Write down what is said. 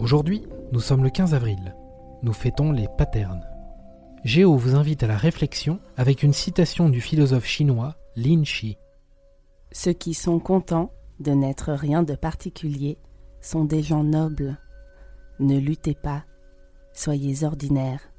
Aujourd'hui, nous sommes le 15 avril. Nous fêtons les paternes. Géo vous invite à la réflexion avec une citation du philosophe chinois Lin Shi. Ceux qui sont contents de n'être rien de particulier sont des gens nobles. Ne luttez pas, soyez ordinaires.